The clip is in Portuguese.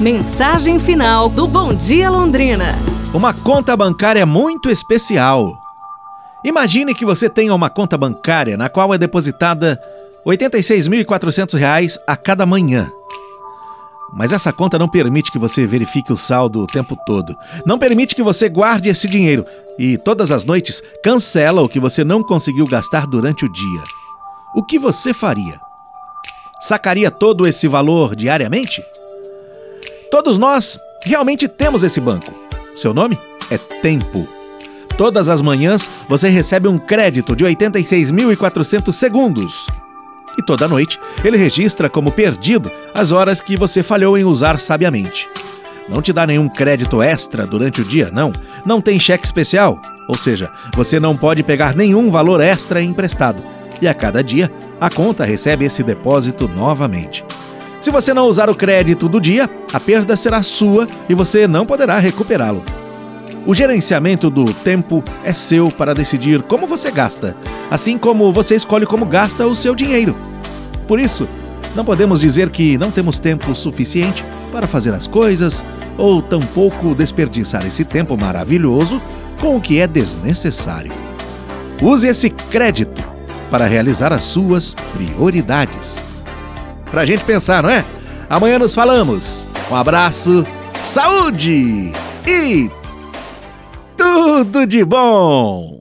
Mensagem final do Bom Dia Londrina. Uma conta bancária muito especial. Imagine que você tenha uma conta bancária na qual é depositada R$ 86.400 a cada manhã. Mas essa conta não permite que você verifique o saldo o tempo todo. Não permite que você guarde esse dinheiro e todas as noites cancela o que você não conseguiu gastar durante o dia. O que você faria? Sacaria todo esse valor diariamente? Todos nós realmente temos esse banco. Seu nome é Tempo. Todas as manhãs você recebe um crédito de 86.400 segundos e toda noite ele registra como perdido as horas que você falhou em usar sabiamente. Não te dá nenhum crédito extra durante o dia, não. Não tem cheque especial, ou seja, você não pode pegar nenhum valor extra emprestado. E a cada dia, a conta recebe esse depósito novamente. Se você não usar o crédito do dia, a perda será sua e você não poderá recuperá-lo. O gerenciamento do tempo é seu para decidir como você gasta, assim como você escolhe como gasta o seu dinheiro. Por isso, não podemos dizer que não temos tempo suficiente para fazer as coisas ou tampouco desperdiçar esse tempo maravilhoso com o que é desnecessário. Use esse crédito para realizar as suas prioridades. Pra gente pensar, não é? Amanhã nos falamos. Um abraço, saúde e tudo de bom!